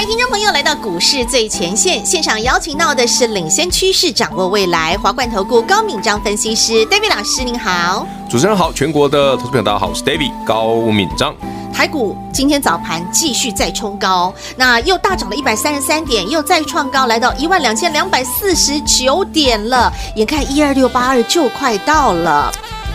欢迎听众朋友来到股市最前线，现场邀请到的是领先趋势、掌握未来华冠投顾高敏章分析师 David 老师，您好。主持人好，全国的投资朋友大家好，我是 David 高敏章。台股今天早盘继续再冲高，那又大涨了一百三十三点，又再创高，来到一万两千两百四十九点了，眼看一二六八二就快到了。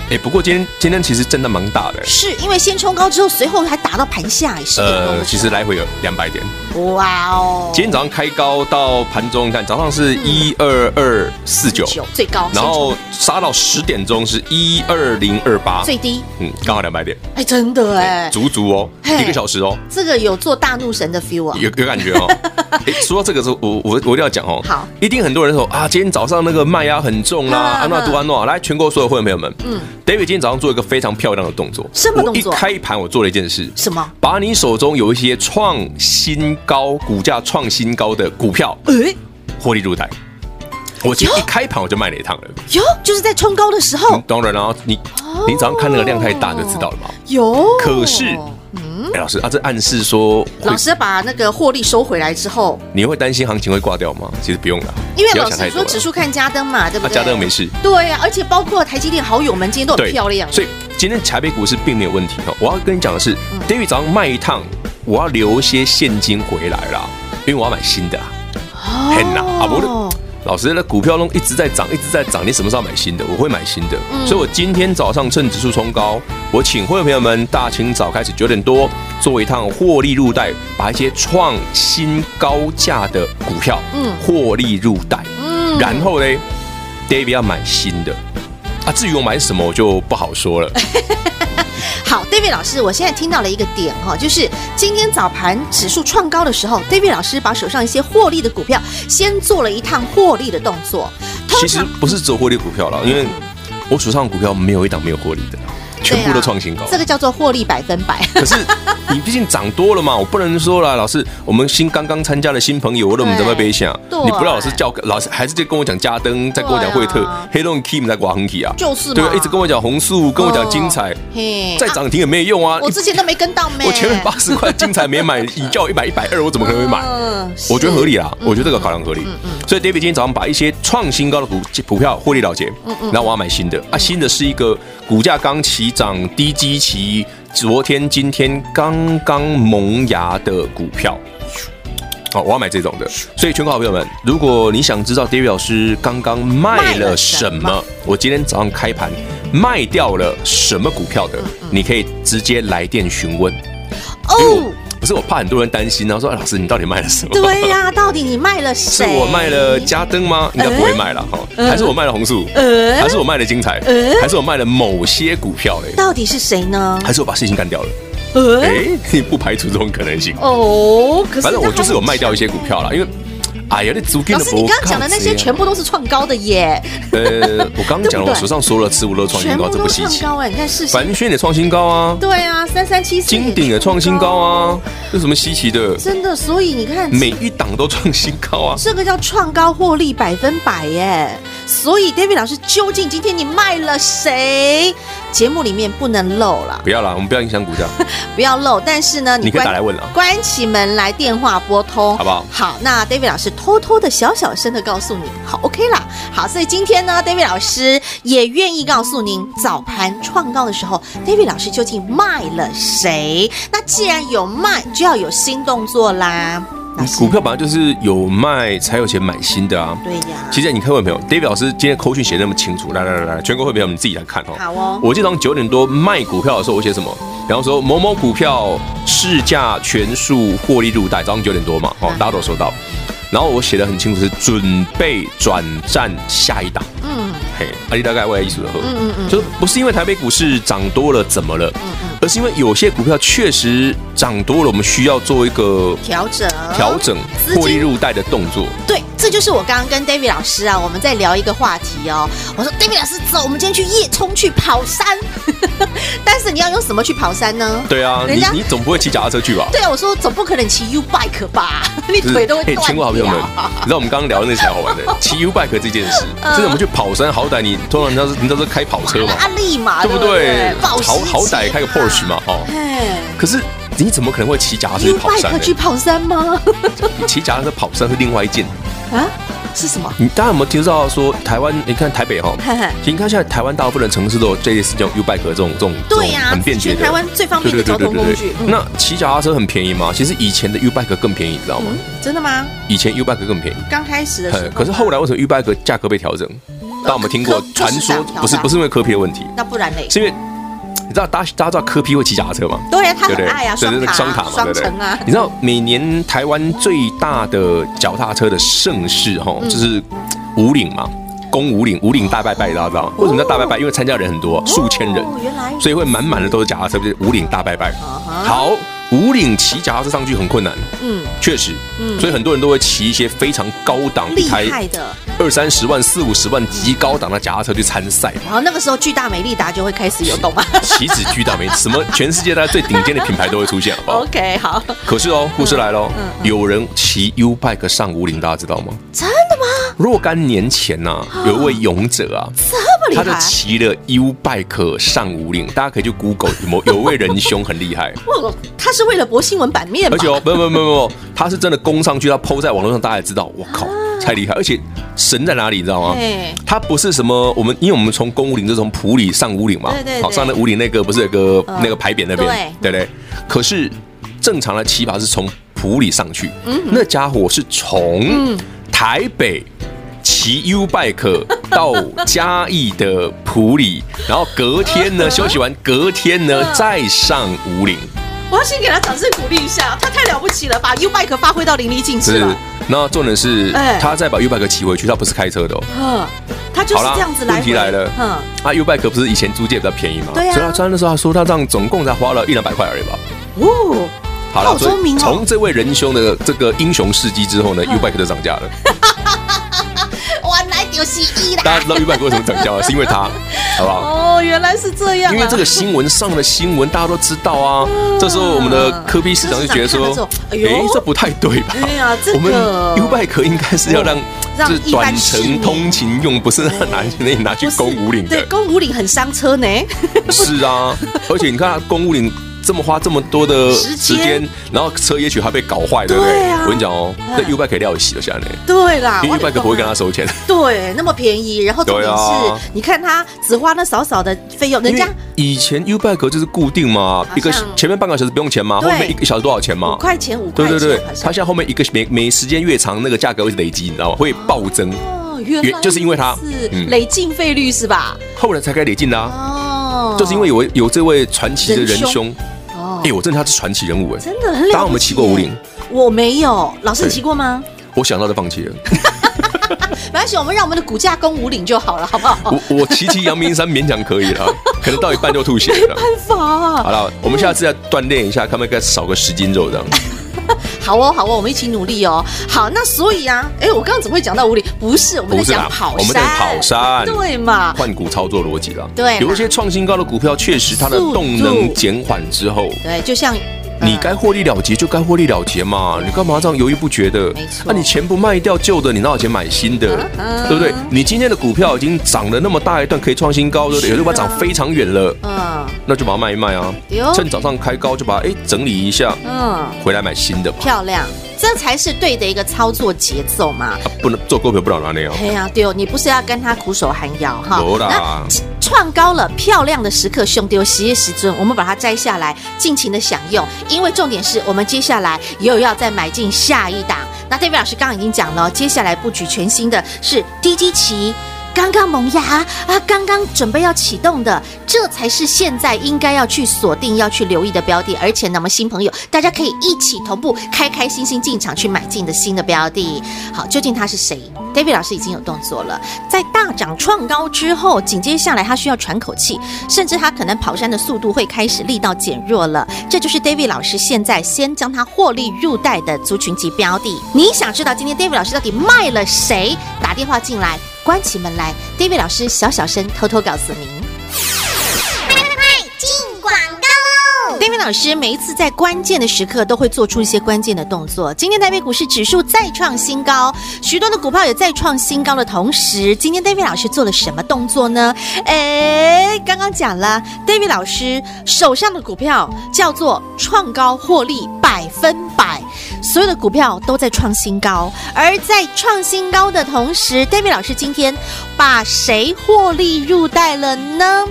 哎，不过今天今天其实震荡蛮大的，是因为先冲高之后，随后还打到盘下，是呃，其实来。回有两百点。哇哦！今天早上开高到盘中，你看早上是一二二四九。最高，然后杀到十点钟是一二零二八。最低，嗯，刚好两百点。哎，真的哎，足足哦，一个小时哦，这个有做大怒神的 feel 啊，有有感觉哦。哎，说到这个时候，我我我一定要讲哦，好，一定很多人说啊，今天早上那个卖压很重啦，安诺杜安诺，来全国所有会员朋友们，嗯，David 今天早上做一个非常漂亮的动作，什么动作？一开盘我做了一件事，什么？把你手中有一些创新高股价。创新高的股票，哎，获利入袋。我今天一开盘我就卖了一趟了。哟，就是在冲高的时候。当然了，你你早上看那个量太大就知道了嘛。有。可是，嗯，老师啊，这暗示说，老师把那个获利收回来之后，你会担心行情会挂掉吗？其实不用了，因为老师说指数看加灯嘛，对不对？加灯没事。对呀，而且包括台积电好友们今天都很漂亮。所以今天台北股市并没有问题哦。我要跟你讲的是，David 早上卖一趟，我要留一些现金回来了。因为我要买新的啦，很难啊！不，老师那股票都一直在涨，一直在涨，你什么时候买新的？我会买新的，所以我今天早上趁指数冲高，我请会员朋友们大清早开始九点多做一趟获利入袋，把一些创新高价的股票，嗯，获利入袋，嗯，然后呢，David 要买新的。啊，至于我买什么，我就不好说了。好，David 老师，我现在听到了一个点哈，就是今天早盘指数创高的时候，David 老师把手上一些获利的股票先做了一趟获利的动作。其实不是只有获利股票了，因为我手上股票没有一档没有获利的。全部都创新高，这个叫做获利百分百。可是你毕竟涨多了嘛，我不能说了，老师，我们新刚刚参加的新朋友，我怎么怎么别想？你不要老是叫老师，还是在跟我讲加登，在跟我讲惠特，黑龙 Kim 在挂横体啊，就是对，一直跟我讲红树，跟我讲精彩，再涨停也没用啊。我之前都没跟到，我前面八十块精彩没买，你叫我一百一百二，我怎么可能会买？我觉得合理啦，我觉得这个考量合理。所以 David 今天早上把一些创新高的股股票获利了结，然后我要买新的。啊，新的是一个股价刚起涨低基期，昨天今天刚刚萌芽的股票，好，我要买这种的。所以，全国好朋友们，如果你想知道 David 老师刚刚卖了什么，我今天早上开盘卖掉了什么股票的，你可以直接来电询问哦。可是我怕很多人担心，然后说：“老师，你到底卖了什么？”对呀，到底你卖了谁？是我卖了嘉登吗？应该不会卖了哈。还是我卖了红树？还是我卖了精彩？还是我卖了某些股票嘞？到底是谁呢？还是我把事情干掉了？哎，你 不排除这种可能性哦。反正我就是有卖掉一些股票了，因为。哎呀，你租金的老师，你刚刚讲的那些全部都是创高的耶。呃，我刚刚讲了，我手上所有的持股都创新高，这不稀奇。高哎，你看是凡轩也创新高啊。对啊，三三七四。金鼎也创新高啊，有什么稀奇的？真的，所以你看，每一档都创新高啊。这个叫创高获利百分百耶。所以，David 老师，究竟今天你卖了谁？节目里面不能漏了。不要了，我们不要影响股价，不要漏。但是呢，你可以打来问了，关起门来电话拨通，好不好？好，那 David 老师。偷偷的、小小声的告诉你，好，OK 啦，好，所以今天呢，David 老师也愿意告诉您，早盘创高的时候，David 老师究竟卖了谁？那既然有卖，就要有新动作啦。股票本来就是有卖才有钱买新的啊。对呀。其实你看，各位朋友，David 老师今天口讯写那么清楚，来来来来，全国会员们自己来看哦。好哦。我今天早上九点多卖股票的时候，我写什么？比方说某某股票市价全数获利入袋，早上九点多嘛，哦，大家都收到。然后我写的很清楚，是准备转战下一档。嗯，嘿，阿里大概未来艺术的货。嗯嗯嗯，就是不是因为台北股市涨多了怎么了？嗯嗯，而是因为有些股票确实涨多了，我们需要做一个调整、调整获利入袋的动作。对。这就是我刚刚跟 David 老师啊，我们在聊一个话题哦。我说 David 老师，走，我们今天去夜冲去跑山。但是你要用什么去跑山呢？对啊，人家你你总不会骑脚踏车去吧？对啊，我说总不可能骑 U bike 吧？你腿都会断掉。听过好朋友们，你知道我们刚刚聊的那才好玩的，骑 U bike 这件事，真的我们去跑山，好歹你通常你知道是你知道是开跑车嘛？阿力嘛，对不对？好好歹开个 Porsche 嘛，哦。可是你怎么可能会骑脚踏车去跑山呢？去跑山吗？骑脚踏车跑山是另外一件啊。是什么？你大家有没有听到说台湾？你看台北哈，其实你看现在台湾大部分的城市都有这类似这种 U bike 这种这种对呀，很便捷的。台湾最方便的交通工具。那骑脚踏车很便宜吗？其实以前的 U bike 更便宜，你知道吗？真的吗？以前 U bike 更便宜。刚开始的时候。可是后来为什么 U bike 价格被调整？但我们听过传说？不是不是因为科皮的问题，那不然嘞？是因为。你知道大家大家知道柯 P 会骑脚踏车吗？对呀，他很爱呀，双双塔嘛，对不对？你知道每年台湾最大的脚踏车的盛事哈，就是五岭嘛，攻五岭，五岭大拜拜，大家知道为什么叫大拜拜？因为参加人很多，数千人，所以会满满的都是脚踏车，就是五岭大拜拜。好。武岭骑脚踏车上去很困难，嗯，确实，嗯，所以很多人都会骑一些非常高档、厉害的二三十万、四五十万极高档的脚踏车去参赛。然后那个时候，巨大美利达就会开始有动啊，岂止巨大美，什么全世界大家最顶尖的品牌都会出现，好不好？OK，好。可是哦，故事来了，有人骑 U bike 上五岭，大家知道吗？真的吗？若干年前呐，有一位勇者啊，这么厉害，他就骑了 U bike 上五岭，大家可以去 Google，有有位仁兄很厉害，他是为了博新闻版面，而且哦，不不不不不，他是真的攻上去，他 PO 在网络上，大家也知道，我靠，太厉害！而且神在哪里，你知道吗？他不是什么我们，因为我们从公武岭就从埔里上五岭嘛，好上那五岭那个不是有个那个牌匾那边，对。不对？可是正常的骑法是从埔里上去，那家伙是从台北骑 U bike 到嘉义的埔里，然后隔天呢休息完，隔天呢再上五岭。我要先给他掌声鼓励一下，他太了不起了，把 U bike 发挥到淋漓尽致了。那重点是，他再把 U bike 骑回去，他不是开车的哦。嗯，他就是这样子来。问题来了，嗯，啊，U bike 不是以前租借比较便宜吗？对啊。所以他穿的时候，他说他这样总共才花了一两百块而已吧。哦，好了，聪明哦。从这位仁兄的这个英雄事迹之后呢，U bike 就涨价了。原来就是一啦。大家知道 U bike 为什么涨价了？是因为他。好不好？哦，原来是这样。因为这个新闻上的新闻，大家都知道啊。这时候我们的科比市长就觉得说，哎，这不太对吧？对呀，这个。我们 U bike 应该是要让，就是短程通勤用，不是拿那拿去攻五岭的。对，攻五岭很伤车呢。是啊，而且你看攻五岭。这么花这么多的时间，然后车也许还被搞坏，对不对？我跟你讲哦，那 U bike 料洗了下来。对啦，因为 U bike 不会跟他收钱。对，那么便宜，然后重点是，你看他只花那少少的费用，人家以前 U bike 就是固定嘛，一个前面半个小时不用钱嘛，后面一个小时多少钱嘛？五块钱，五块钱。对对对，他现在后面一个每每时间越长，那个价格会累积，你知道吗？会暴增。哦，原来就是因为他是累进费率是吧？后来才该累进的哦，就是因为有有这位传奇的仁兄。哎，我真的他是传奇人物哎，真的很了不起。大家有没有骑过五岭？我没有，老师你骑过吗？我想到就放弃了。没关系，我们让我们的骨架攻五岭就好了，好不好？我我骑骑阳明山勉强可以了，可能到一半就吐血了。没办法啊。好了，我们下次再锻炼一下，看不可以少个十斤肉这样。好哦，好哦，我们一起努力哦。好，那所以啊，哎，我刚刚怎么会讲到无理？不是，我们在讲跑山。我们在跑山，对嘛？换股操作逻辑了。对，有一些创新高的股票，确实它的动能减缓之后，对，就像。你该获利了结就该获利了结嘛，你干嘛这样犹豫不决的？那你钱不卖掉旧的，你哪有钱买新的？对不对？你今天的股票已经涨了那么大一段，可以创新高，对不对？有的把它涨非常远了，嗯，那就把它卖一卖啊，趁早上开高就把它哎整理一下，嗯，回来买新的吧，漂亮，这才是对的一个操作节奏嘛。不能做股票不老拿那样。对呀，对哦，你不是要跟他苦守寒窑哈？有啦。创高了，漂亮的时刻，兄弟，十叶十尊，我们把它摘下来，尽情的享用。因为重点是我们接下来又要再买进下一档。那 David 老师刚刚已经讲了，接下来布局全新的是低基期刚刚萌芽啊，刚刚准备要启动的，这才是现在应该要去锁定、要去留意的标的。而且，那么新朋友，大家可以一起同步开开心心进场去买进的新的标的。好，究竟他是谁？David 老师已经有动作了，在大涨创高之后，紧接下来他需要喘口气，甚至他可能跑山的速度会开始力道减弱了。这就是 David 老师现在先将他获利入袋的族群级标的。你想知道今天 David 老师到底卖了谁？打电话进来，关起门来，David 老师小小声偷偷告诉您。David 老师每一次在关键的时刻都会做出一些关键的动作。今天台北股市指数再创新高，许多的股票也再创新高的同时，今天 David 老师做了什么动作呢？哎，刚刚讲了，David 老师手上的股票叫做创高获利百分百，所有的股票都在创新高。而在创新高的同时，David 老师今天把谁获利入袋了呢？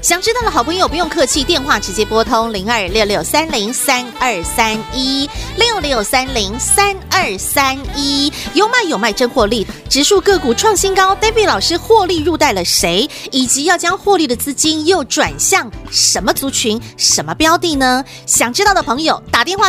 想知道的好朋友不用客气，电话直接拨通零二六六三零三二三一六六三零三二三一，有买有卖真获利，指数个股创新高，David 老师获利入袋了谁？以及要将获利的资金又转向什么族群、什么标的呢？想知道的朋友打电话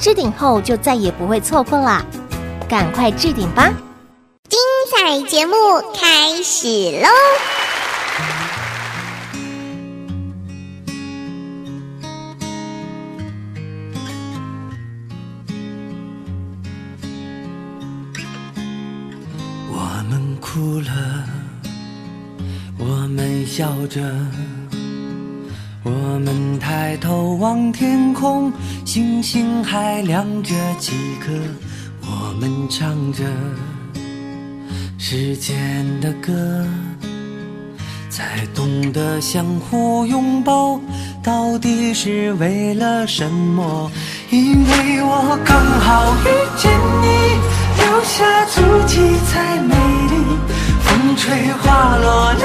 置顶后就再也不会错过啦。赶快置顶吧！精彩节目开始喽！我们哭了，我们笑着，我们抬头望天空，星星还亮着几颗。我们唱着时间的歌，才懂得相互拥抱，到底是为了什么？因为我刚好遇见你，留下足迹才美丽。风吹花落泪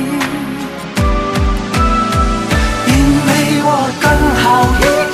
刚好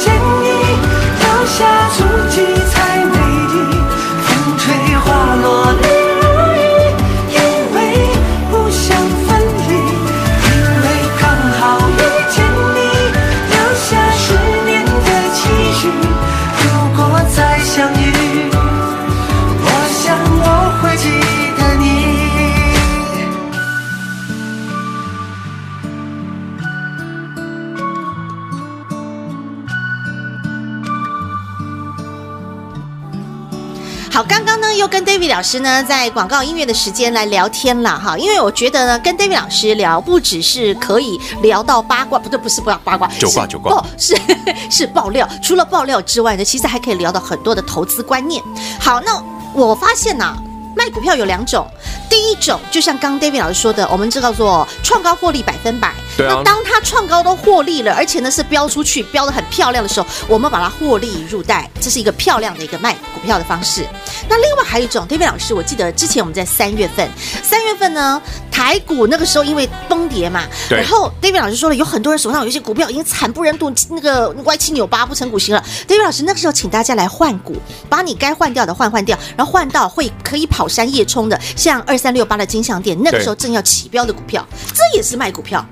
师呢在广告音乐的时间来聊天了哈，因为我觉得呢跟 David 老师聊不只是可以聊到八卦，不对，不是不要八卦，是九卦九卦哦，是 是爆料。除了爆料之外呢，其实还可以聊到很多的投资观念。好，那我发现呐、啊。卖股票有两种，第一种就像刚 David 老师说的，我们这叫做创高获利百分百。对啊。那当它创高都获利了，而且呢是飙出去，飙得很漂亮的时候，我们把它获利入袋，这是一个漂亮的一个卖股票的方式。那另外还有一种，David 老师，我记得之前我们在三月份，三月份呢台股那个时候因为崩跌嘛，对。然后 David 老师说了，有很多人手上有一些股票已经惨不忍睹，那个歪七扭八不成股型了。David 老师那个时候请大家来换股，把你该换掉的换换掉，然后换到会可以跑山夜冲的。像二三六八的金像店，那个时候正要起标的股票，这也是卖股票。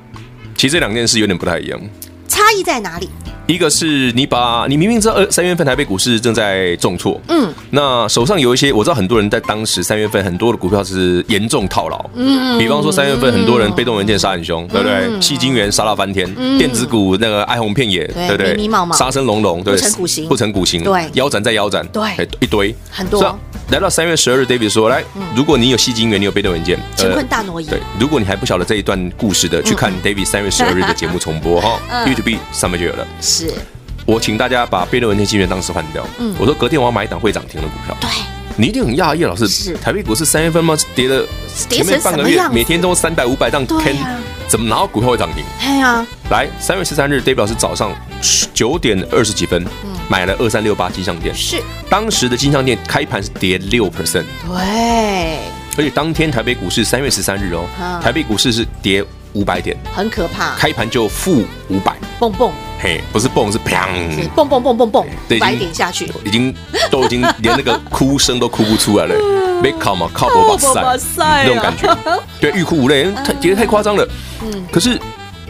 其实这两件事有点不太一样，差异在哪里？一个是你把你明明知道二三月份台北股市正在重挫，嗯，那手上有一些，我知道很多人在当时三月份很多的股票是严重套牢，嗯，比方说三月份很多人被动文件杀很凶，对不对？矽晶圆杀到翻天，电子股那个哀鸿遍野，对不对？杀声隆隆，对，不成股型，不成股型，对，腰斩再腰斩，对，一堆。很多。来到三月十二日，David 说：“来，如果你有矽晶圆，你有被动文件，乾坤大挪移。对，如果你还不晓得这一段故事的，去看 David 三月十二日的节目重播哈，YouTube 上面就有了。是，我请大家把被动文件晶圆当时换掉。嗯，我说隔天我要买一档会涨停的股票。对，你一定很讶异，老师，是台北股市三月份吗？跌了前面半个月，每天都三百五百档 K，怎么拿到股票会涨停？对呀，来三月十三日，David 老师早上九点二十几分。”买了二三六八金像店，是。当时的金像电开盘是跌六 percent，对，而且当天台北股市三月十三日哦，台北股市是跌五百点，很可怕，开盘就负五百，蹦蹦，嘿，不是蹦是砰，蹦蹦蹦蹦蹦，五百点下去，已经都已经连那个哭声都哭不出来了，没靠嘛靠不把塞，那种感觉，对，欲哭无泪，太跌得太夸张了，嗯，可是，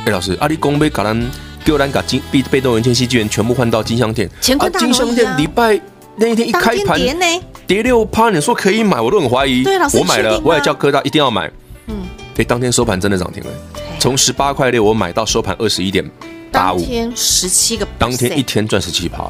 哎，老师，阿里公被搞单。给我把金被被动元件矽晶圆全部换到金像电，啊，金香店礼拜那一天一开盘跌六趴，你说可以买，我都很怀疑。对，老师，我买了，我也叫科大一定要买。嗯，哎，当天收盘真的涨停了，从十八块六我买到收盘二十一点八五，当天十七个，当天一天赚十七趴。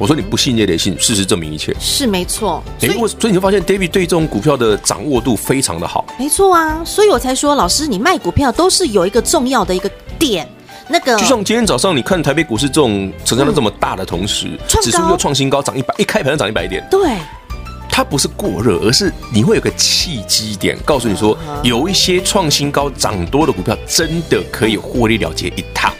我说你不信也得信，事实证明一切是没错。所以，所以你会发现 David 对这种股票的掌握度非常的好。没错啊，所以我才说，老师你卖股票都是有一个重要的一个点。那个就像今天早上你看台北股市这种成交量这么大的同时，指数又创新高，涨一百，一开盘就涨一百点。对，它不是过热，而是你会有个契机点，告诉你说有一些创新高涨多的股票真的可以获利了结一趟，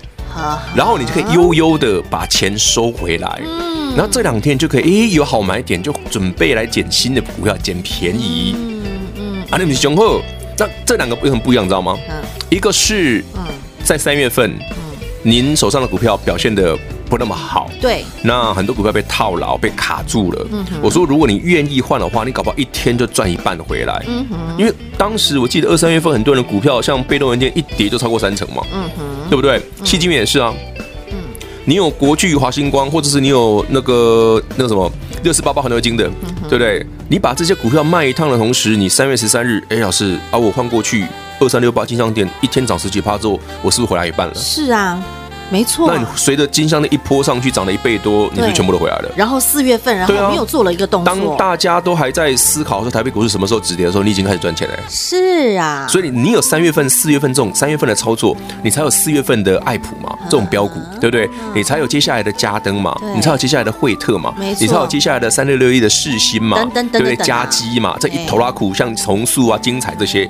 然后你就可以悠悠的把钱收回来。嗯，然后这两天就可以，诶，有好买点就准备来捡新的股票，捡便宜。嗯嗯，啊，你们雄厚，那这两个不很不一样，知道吗？嗯，一个是嗯。在三月份，您手上的股票表现的不那么好，对，那很多股票被套牢、被卡住了。嗯，我说如果你愿意换的话，你搞不好一天就赚一半回来。嗯哼，因为当时我记得二三月份很多人的股票像被动元件一跌就超过三成嘛。嗯哼，对不对？矽晶圆也是啊。嗯，你有国巨、华星光，或者是你有那个那个什么六四八八环球金的，对不对？你把这些股票卖一趟的同时，你三月十三日，哎，老师啊，我换过去二三六八金项店，一天涨十几趴之后，我是不是回来一半了？是啊。没错，那你随着金像那一波上去，涨了一倍多，你就全部都回来了。然后四月份，然后没有做了一个动作。当大家都还在思考说台北股市什么时候止跌的时候，你已经开始赚钱了。是啊，所以你有三月份、四月份这种三月份的操作，你才有四月份的爱普嘛，这种标股，对不对？你才有接下来的嘉登嘛，你才有接下来的惠特嘛，你才有接下来的三六六一的世新嘛，对不对？加基嘛，这一头拉苦，像重塑啊、精彩这些，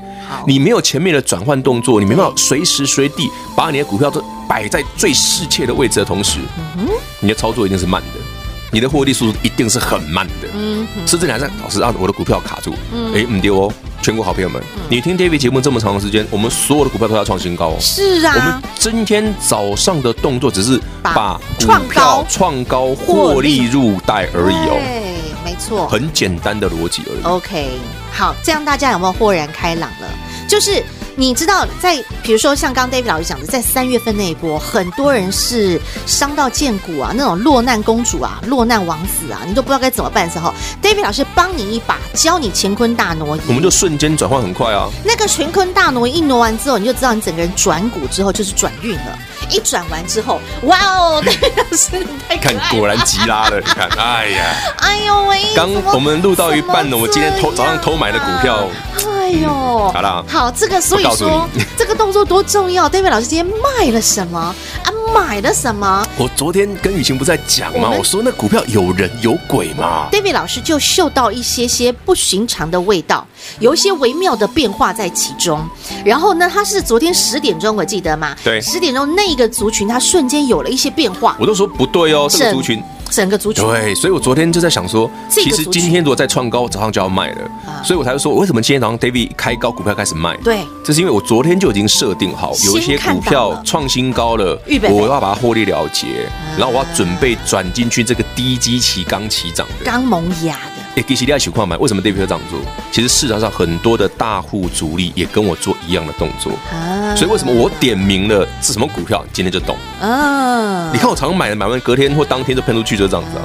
你没有前面的转换动作，你没办法随时随地把你的股票都。摆在最适切的位置的同时，你的操作一定是慢的，你的获利速度一定是很慢的。嗯，甚至你还在老师啊，我的股票卡住，哎，唔丢哦！全国好朋友们，你听 David 节目这么长的时间，我们所有的股票都要创新高哦。是啊，我们今天早上的动作只是把股票创高获利入袋而已哦。对，没错，很简单的逻辑而已。OK，好，这样大家有没有豁然开朗了？就是。你知道，在比如说像刚刚 David 老师讲的，在三月份那一波，很多人是伤到见骨啊，那种落难公主啊，落难王子啊，你都不知道该怎么办的时候，David 老师帮你一把，教你乾坤大挪移，我们就瞬间转换很快啊。那个乾坤大挪移一挪完之后，你就知道你整个人转股之后就是转运了。一转完之后，哇哦，David 老师你太看果然急拉了，你看，哎呀，哎呦喂，刚我们录到一半呢，我今天偷早上偷买的股票。哎呦，嗯、好了，好，这个所以说这个动作多重要。David 老师今天卖了什么啊？买了什么？我昨天跟雨晴不在讲吗？我，我说那股票有人有鬼嘛。David 老师就嗅到一些些不寻常的味道，有一些微妙的变化在其中。然后呢，他是昨天十点钟，我记得嘛？对，十点钟那个族群，他瞬间有了一些变化。我都说不对哦，这个族群。整个族群。对，所以我昨天就在想说，其实今天如果再创高，早上就要卖了，所以我才会说，为什么今天早上 David 开高股票开始卖？对，这是因为我昨天就已经设定好，有一些股票创新高了，我要把它获利了结，然后我要准备转进去这个低基期刚起涨的，刚萌芽的。哎，其实你要喜欢买，为什么 David 会这样做？其实市场上很多的大户主力也跟我做一样的动作啊，所以为什么我点名了是什么股票，今天就懂啊？你看我常买的买完隔天或当天就喷出去，就这样子啊，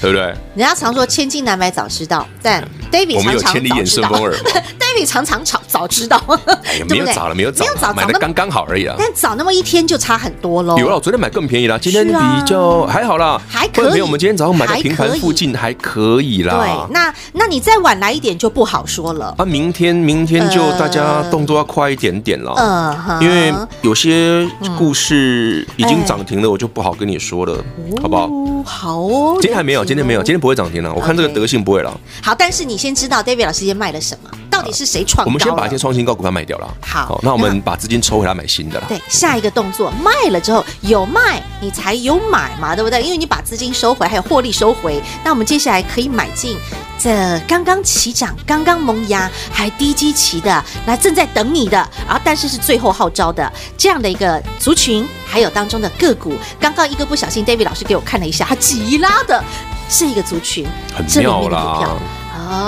对不对？人家常说千金难买早知道，但 David 我们有千里眼顺风耳。David 常常早早知道，哎 没有早了，没有早，没有早，买的刚刚好而已啊。但早那么一天就差很多喽。有了，昨天买更便宜啦，今天比较还好啦，还可以。我们今天早上买的平盘附近还可以啦。对，那那你再晚来一点就不好说了。啊，明天明天就大家动作要快一点点了。嗯，因为有些故事已经涨停了，我就不好跟你说了，好不好？好哦。今天还没有，今天没有，今天不会涨停了。我看这个德性不会了。好，但是你先知道 David 老师今天卖了什么。到底是谁创高？我们先把一些创新高股票卖掉了。好，那我们把资金抽回来买新的了。对，下一个动作卖了之后有卖，你才有买嘛，对不对？因为你把资金收回，还有获利收回，那我们接下来可以买进这刚刚起涨、刚刚萌芽、还低基期的，那正在等你的，然后但是是最后号召的这样的一个族群，还有当中的个股。刚刚一个不小心，David 老师给我看了一下，他急拉的是一个族群，很妙啦。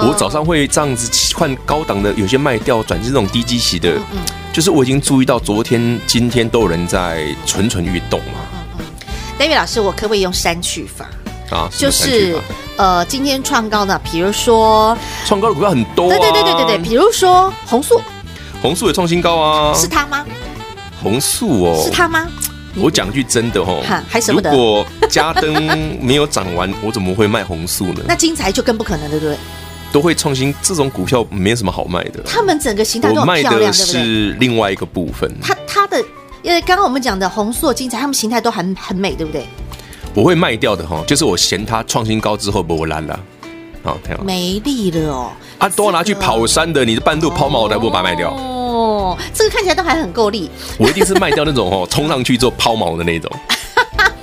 我早上会这样子换高档的，有些卖掉，转进这种低基期的，就是我已经注意到，昨天、今天都有人在蠢蠢欲动嘛。David 老师，我可不可以用删去法啊？就是呃，今天创高的，比如说创高的股票很多，对对对对对对，比如说红素，红素也创新高啊，是它吗？红素哦，是它吗？我讲句真的哦，还舍不得。如果嘉登没有涨完，我怎么会卖红素呢？那精材就更不可能，对不对？都会创新，这种股票没什么好卖的。他们整个形态都很漂亮，对不对？是另外一个部分。它它的，因为刚刚我们讲的红硕、精材，他们形态都很很美，对不对？我会卖掉的哈，就是我嫌它创新高之后不烂了，好，没力了哦。啊，都要拿去跑山的，你的半路抛锚的，我把它卖掉。哦，这个看起来都还很够力。我一定是卖掉那种哦，冲上去之后抛锚的那种，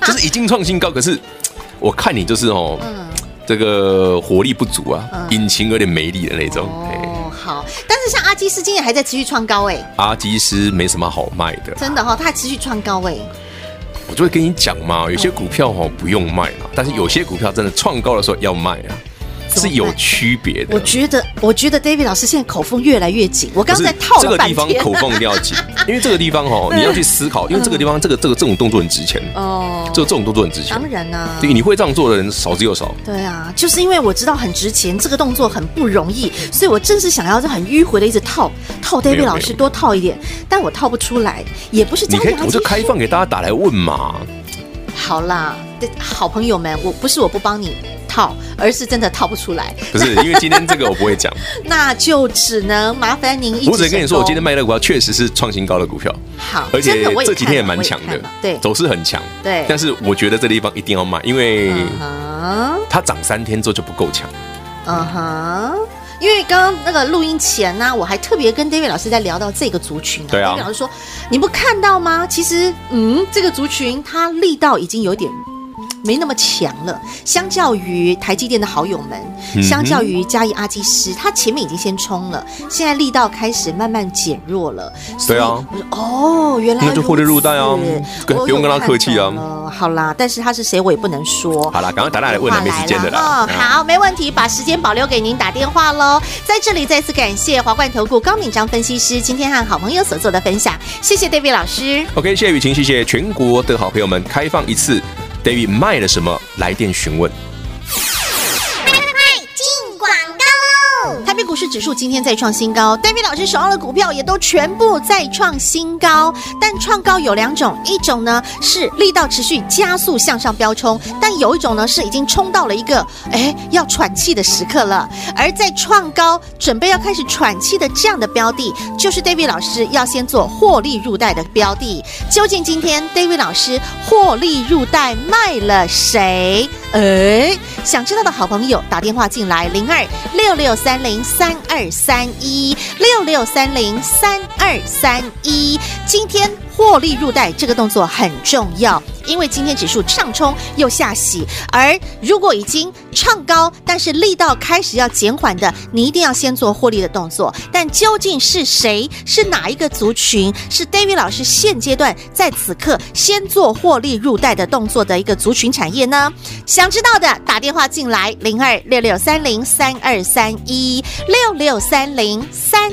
就是已经创新高，可是我看你就是哦。嗯这个火力不足啊，嗯、引擎有点没力的那种。哦，好，但是像阿基斯今年还在持续创高哎。阿基斯没什么好卖的，真的哈、哦，他还持续创高哎。我就会跟你讲嘛，有些股票哈不用卖嘛，但是有些股票真的创高的时候要卖啊。是有区别的。我觉得，我觉得 David 老师现在口风越来越紧。我刚刚在套了。这个地方口风一定要紧，因为这个地方哦，你要去思考，因为这个地方这个这个这种动作很值钱哦，这个这种动作很值钱。当然啦，对，你会这样做的人少之又少。对啊，就是因为我知道很值钱，这个动作很不容易，所以我正是想要很迂回的一直套套 David 老师多套一点，但我套不出来，也不是这样。我就开放给大家打来问嘛。好啦，好朋友们，我不是我不帮你套，而是真的套不出来。不是因为今天这个我不会讲，那就只能麻烦您一。我只能跟你说，我今天卖的股票确实是创新高的股票。好，而且这几天也蛮强的，对，走势很强。对，但是我觉得这个地方一定要卖，因为它涨三天之后就不够强。嗯哼。因为刚刚那个录音前呢、啊，我还特别跟 David 老师在聊到这个族群、啊。对啊。David 老师说：“你不看到吗？其实，嗯，这个族群它力道已经有点。”没那么强了，相较于台积电的好友们，嗯、相较于嘉义阿基师，他前面已经先冲了，现在力道开始慢慢减弱了。对啊，我说哦，原来那就获利入袋啊，不用跟他客气啊。好啦，但是他是谁我也不能说。好啦，赶快打来问了，没时间的啦。哦，好，没问题，把时间保留给您打电话喽。在这里再次感谢华冠投顾高敏章分析师今天和好朋友所做的分享，谢谢 David 老师。OK，谢谢雨晴，谢谢全国的好朋友们，开放一次。David 卖了什么？来电询问。市指数今天再创新高，David 老师手上的股票也都全部再创新高。但创高有两种，一种呢是力道持续加速向上飙冲，但有一种呢是已经冲到了一个哎要喘气的时刻了。而在创高准备要开始喘气的这样的标的，就是 David 老师要先做获利入袋的标的。究竟今天 David 老师获利入袋卖了谁？哎，想知道的好朋友打电话进来，零二六六三零三三二三一六六三零三二三一，今天。获利入袋这个动作很重要，因为今天指数上冲又下洗，而如果已经创高，但是力道开始要减缓的，你一定要先做获利的动作。但究竟是谁？是哪一个族群？是 David 老师现阶段在此刻先做获利入袋的动作的一个族群产业呢？想知道的打电话进来，零二六六三零三二三一六六三零三